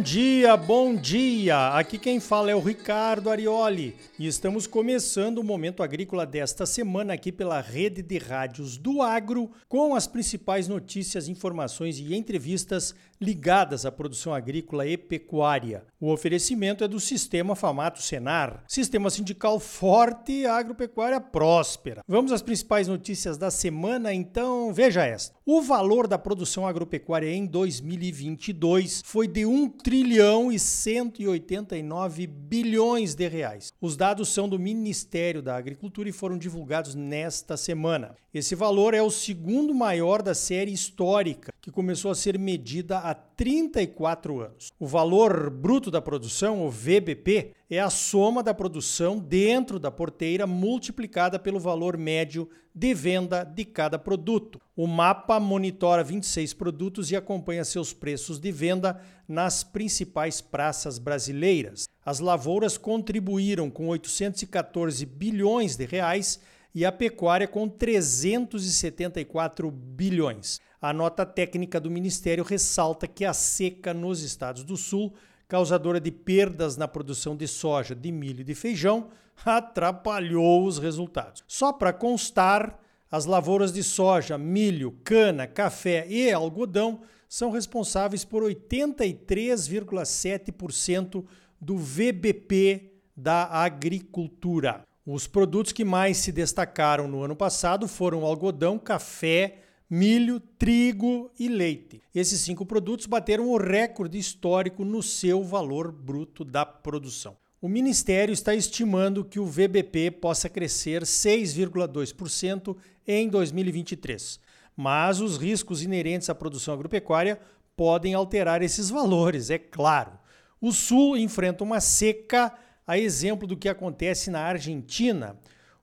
Bom dia, bom dia! Aqui quem fala é o Ricardo Arioli e estamos começando o Momento Agrícola desta semana aqui pela rede de rádios do Agro com as principais notícias, informações e entrevistas ligadas à produção agrícola e pecuária. O oferecimento é do Sistema Famato Senar, sistema sindical forte e agropecuária próspera. Vamos às principais notícias da semana, então veja esta. O valor da produção agropecuária em 2022 foi de 1 trilhão e 189 bilhões de reais. Os dados são do Ministério da Agricultura e foram divulgados nesta semana. Esse valor é o segundo maior da série histórica, que começou a ser medida há 34 anos. O valor bruto da produção, o VBP, é a soma da produção dentro da porteira multiplicada pelo valor médio de venda de cada produto. O mapa monitora 26 produtos e acompanha seus preços de venda nas principais praças brasileiras. As lavouras contribuíram com 814 bilhões de reais e a pecuária com 374 bilhões. A nota técnica do Ministério ressalta que a seca nos estados do Sul, causadora de perdas na produção de soja, de milho e de feijão, atrapalhou os resultados. Só para constar, as lavouras de soja, milho, cana, café e algodão são responsáveis por 83,7% do VBP da agricultura. Os produtos que mais se destacaram no ano passado foram algodão, café, milho, trigo e leite. Esses cinco produtos bateram o recorde histórico no seu valor bruto da produção. O Ministério está estimando que o VBP possa crescer 6,2% em 2023, mas os riscos inerentes à produção agropecuária podem alterar esses valores, é claro. O Sul enfrenta uma seca a exemplo do que acontece na Argentina,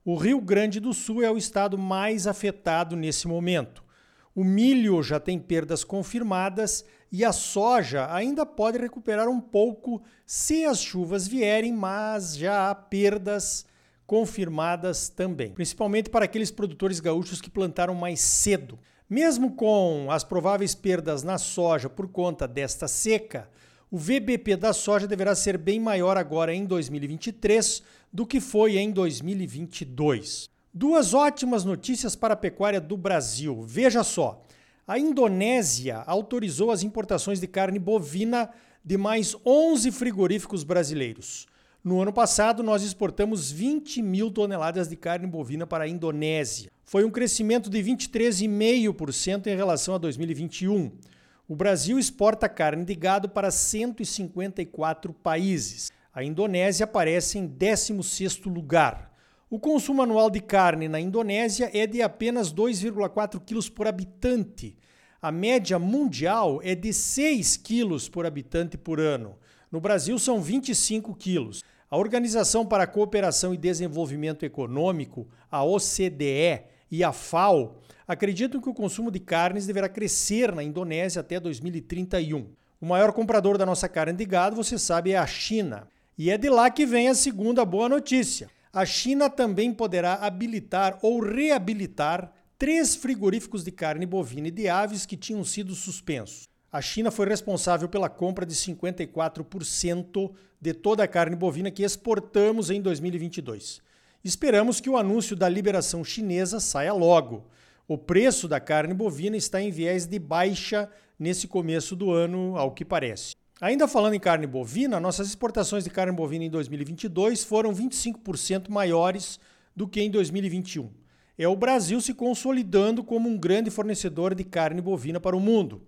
o Rio Grande do Sul é o estado mais afetado nesse momento. O milho já tem perdas confirmadas e a soja ainda pode recuperar um pouco se as chuvas vierem, mas já há perdas confirmadas também, principalmente para aqueles produtores gaúchos que plantaram mais cedo. Mesmo com as prováveis perdas na soja por conta desta seca, o VBP da soja deverá ser bem maior agora em 2023 do que foi em 2022. Duas ótimas notícias para a pecuária do Brasil. Veja só: a Indonésia autorizou as importações de carne bovina de mais 11 frigoríficos brasileiros. No ano passado, nós exportamos 20 mil toneladas de carne bovina para a Indonésia. Foi um crescimento de 23,5% em relação a 2021. O Brasil exporta carne de gado para 154 países. A Indonésia aparece em 16º lugar. O consumo anual de carne na Indonésia é de apenas 2,4 quilos por habitante. A média mundial é de 6 quilos por habitante por ano. No Brasil são 25 quilos. A Organização para a Cooperação e Desenvolvimento Econômico, a OCDE, e a FAO acreditam que o consumo de carnes deverá crescer na Indonésia até 2031. O maior comprador da nossa carne de gado, você sabe, é a China. E é de lá que vem a segunda boa notícia. A China também poderá habilitar ou reabilitar três frigoríficos de carne bovina e de aves que tinham sido suspensos. A China foi responsável pela compra de 54% de toda a carne bovina que exportamos em 2022. Esperamos que o anúncio da liberação chinesa saia logo. O preço da carne bovina está em viés de baixa nesse começo do ano, ao que parece. Ainda falando em carne bovina, nossas exportações de carne bovina em 2022 foram 25% maiores do que em 2021. É o Brasil se consolidando como um grande fornecedor de carne bovina para o mundo.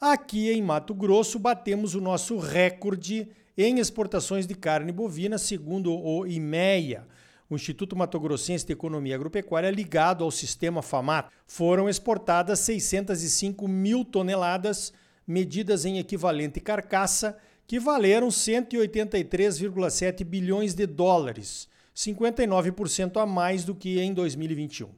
Aqui em Mato Grosso, batemos o nosso recorde em exportações de carne bovina, segundo o IMEA, o Instituto Mato Grossense de Economia Agropecuária, ligado ao sistema FAMAT, foram exportadas 605 mil toneladas, medidas em equivalente carcaça, que valeram 183,7 bilhões de dólares, 59% a mais do que em 2021.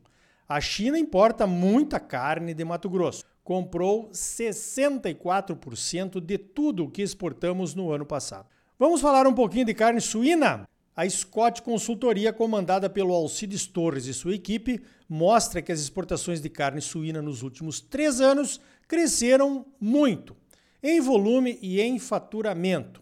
A China importa muita carne de Mato Grosso. Comprou 64% de tudo o que exportamos no ano passado. Vamos falar um pouquinho de carne suína? A Scott Consultoria, comandada pelo Alcides Torres e sua equipe, mostra que as exportações de carne suína nos últimos três anos cresceram muito. em volume e em faturamento.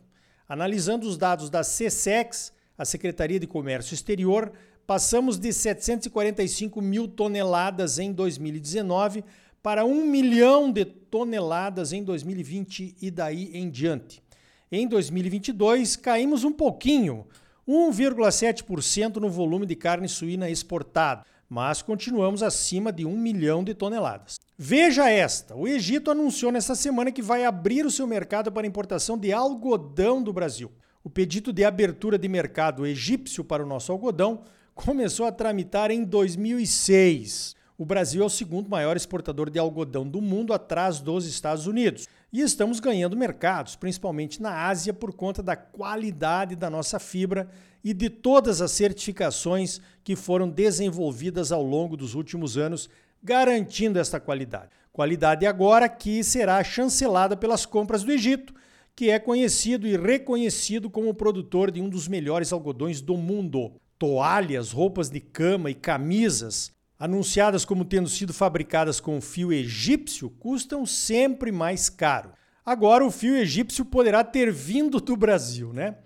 Analisando os dados da CSEX, a Secretaria de Comércio Exterior, passamos de 745 mil toneladas em 2019 para 1 milhão de toneladas em 2020 e daí em diante. Em 2022, caímos um pouquinho, 1,7% no volume de carne suína exportado, mas continuamos acima de 1 milhão de toneladas. Veja esta: o Egito anunciou nesta semana que vai abrir o seu mercado para importação de algodão do Brasil. O pedido de abertura de mercado egípcio para o nosso algodão começou a tramitar em 2006. O Brasil é o segundo maior exportador de algodão do mundo, atrás dos Estados Unidos. E estamos ganhando mercados, principalmente na Ásia, por conta da qualidade da nossa fibra e de todas as certificações que foram desenvolvidas ao longo dos últimos anos, garantindo esta qualidade. Qualidade agora que será chancelada pelas compras do Egito, que é conhecido e reconhecido como produtor de um dos melhores algodões do mundo. Toalhas, roupas de cama e camisas anunciadas como tendo sido fabricadas com fio egípcio, custam sempre mais caro. Agora o fio egípcio poderá ter vindo do Brasil, né?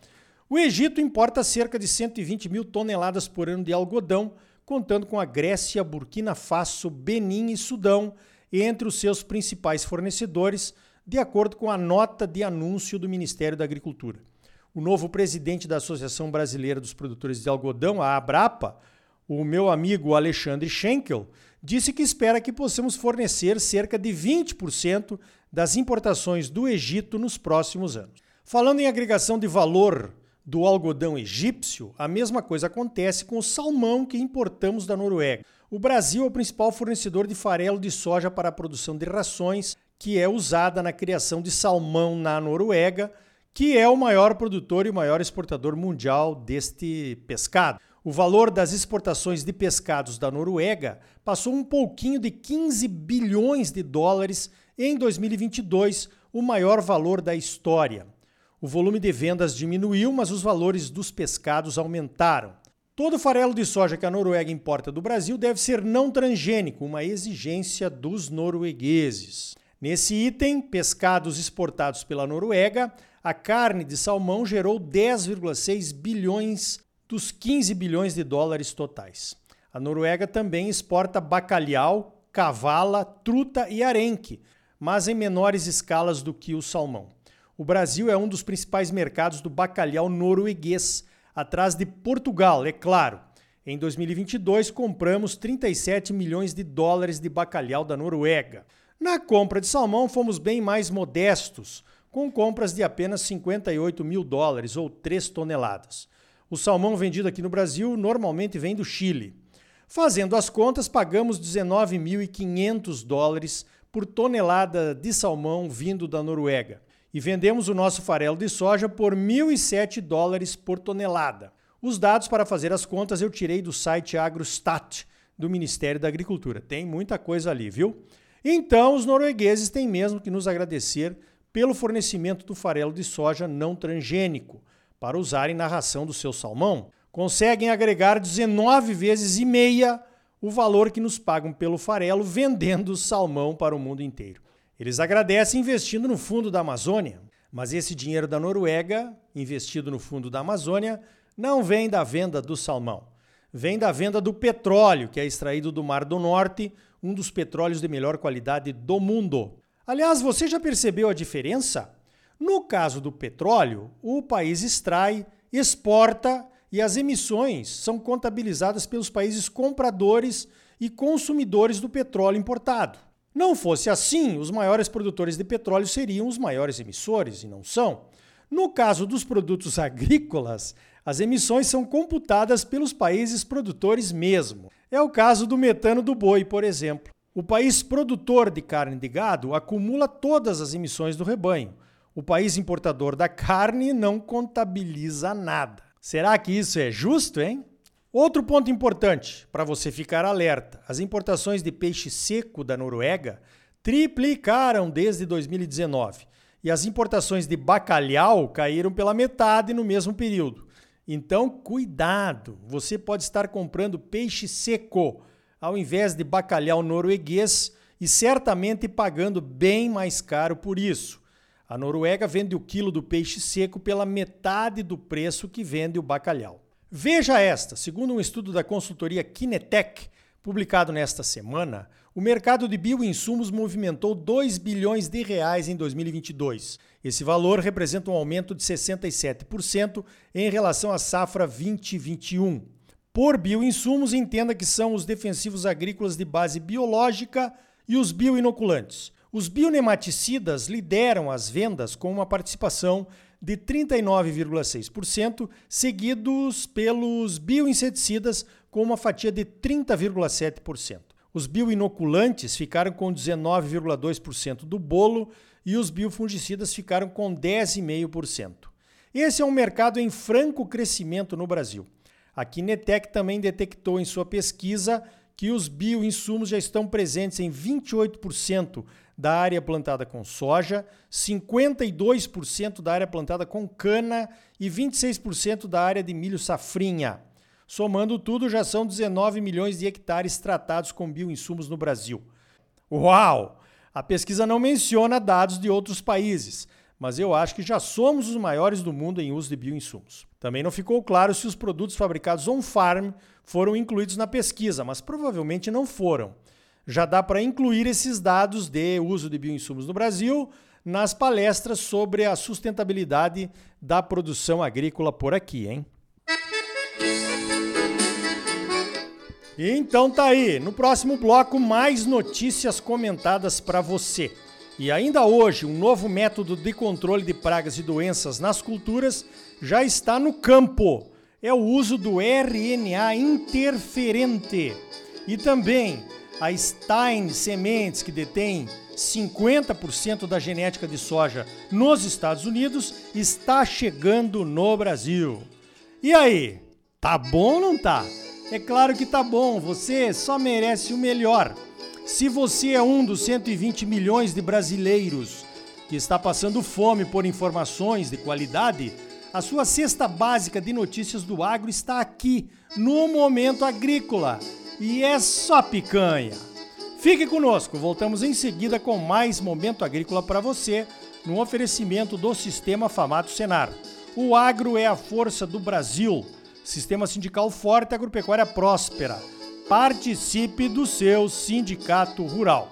O Egito importa cerca de 120 mil toneladas por ano de algodão, contando com a Grécia, Burkina Faso, Benin e Sudão entre os seus principais fornecedores, de acordo com a nota de anúncio do Ministério da Agricultura. O novo presidente da Associação Brasileira dos Produtores de Algodão, a Abrapa, o meu amigo Alexandre Schenkel disse que espera que possamos fornecer cerca de 20% das importações do Egito nos próximos anos. Falando em agregação de valor do algodão egípcio, a mesma coisa acontece com o salmão que importamos da Noruega. O Brasil é o principal fornecedor de farelo de soja para a produção de rações, que é usada na criação de salmão na Noruega, que é o maior produtor e maior exportador mundial deste pescado. O valor das exportações de pescados da Noruega passou um pouquinho de 15 bilhões de dólares em 2022, o maior valor da história. O volume de vendas diminuiu, mas os valores dos pescados aumentaram. Todo farelo de soja que a Noruega importa do Brasil deve ser não transgênico, uma exigência dos noruegueses. Nesse item, pescados exportados pela Noruega, a carne de salmão gerou 10,6 bilhões dos 15 bilhões de dólares totais. A Noruega também exporta bacalhau, cavala, truta e arenque, mas em menores escalas do que o salmão. O Brasil é um dos principais mercados do bacalhau norueguês, atrás de Portugal, é claro. Em 2022, compramos 37 milhões de dólares de bacalhau da Noruega. Na compra de salmão, fomos bem mais modestos, com compras de apenas 58 mil dólares ou 3 toneladas. O salmão vendido aqui no Brasil normalmente vem do Chile. Fazendo as contas, pagamos 19.500 dólares por tonelada de salmão vindo da Noruega e vendemos o nosso farelo de soja por 1.007 dólares por tonelada. Os dados para fazer as contas eu tirei do site AgroStat do Ministério da Agricultura. Tem muita coisa ali, viu? Então, os noruegueses têm mesmo que nos agradecer pelo fornecimento do farelo de soja não transgênico para usarem na ração do seu salmão, conseguem agregar 19 vezes e meia o valor que nos pagam pelo farelo vendendo salmão para o mundo inteiro. Eles agradecem investindo no fundo da Amazônia, mas esse dinheiro da Noruega, investido no fundo da Amazônia, não vem da venda do salmão. Vem da venda do petróleo, que é extraído do Mar do Norte, um dos petróleos de melhor qualidade do mundo. Aliás, você já percebeu a diferença? No caso do petróleo, o país extrai, exporta e as emissões são contabilizadas pelos países compradores e consumidores do petróleo importado. Não fosse assim, os maiores produtores de petróleo seriam os maiores emissores, e não são. No caso dos produtos agrícolas, as emissões são computadas pelos países produtores mesmo. É o caso do metano do boi, por exemplo. O país produtor de carne de gado acumula todas as emissões do rebanho, o país importador da carne não contabiliza nada. Será que isso é justo, hein? Outro ponto importante para você ficar alerta: as importações de peixe seco da Noruega triplicaram desde 2019 e as importações de bacalhau caíram pela metade no mesmo período. Então, cuidado! Você pode estar comprando peixe seco ao invés de bacalhau norueguês e certamente pagando bem mais caro por isso. A Noruega vende o quilo do peixe seco pela metade do preço que vende o bacalhau. Veja esta: segundo um estudo da consultoria Kinetec, publicado nesta semana, o mercado de bioinsumos movimentou 2 bilhões de reais em 2022. Esse valor representa um aumento de 67% em relação à safra 2021. Por bioinsumos, entenda que são os defensivos agrícolas de base biológica e os bioinoculantes. Os bionematicidas lideram as vendas com uma participação de 39,6%, seguidos pelos bioinseticidas com uma fatia de 30,7%. Os bioinoculantes ficaram com 19,2% do bolo e os biofungicidas ficaram com 10,5%. Esse é um mercado em franco crescimento no Brasil. A Kinetec também detectou em sua pesquisa que os bioinsumos já estão presentes em 28% da área plantada com soja, 52% da área plantada com cana e 26% da área de milho safrinha. Somando tudo, já são 19 milhões de hectares tratados com bioinsumos no Brasil. Uau! A pesquisa não menciona dados de outros países, mas eu acho que já somos os maiores do mundo em uso de bioinsumos. Também não ficou claro se os produtos fabricados on-farm foram incluídos na pesquisa, mas provavelmente não foram. Já dá para incluir esses dados de uso de bioinsumos no Brasil nas palestras sobre a sustentabilidade da produção agrícola por aqui, hein? Então tá aí, no próximo bloco mais notícias comentadas para você. E ainda hoje, um novo método de controle de pragas e doenças nas culturas já está no campo. É o uso do RNA interferente. E também a Stein Sementes, que detém 50% da genética de soja nos Estados Unidos, está chegando no Brasil. E aí, tá bom ou não tá? É claro que tá bom, você só merece o melhor. Se você é um dos 120 milhões de brasileiros que está passando fome por informações de qualidade, a sua cesta básica de notícias do agro está aqui, no Momento Agrícola. E é só picanha. Fique conosco, voltamos em seguida com mais Momento Agrícola para você, no oferecimento do Sistema Famato Senar. O agro é a força do Brasil. Sistema sindical forte, agropecuária próspera. Participe do seu sindicato rural.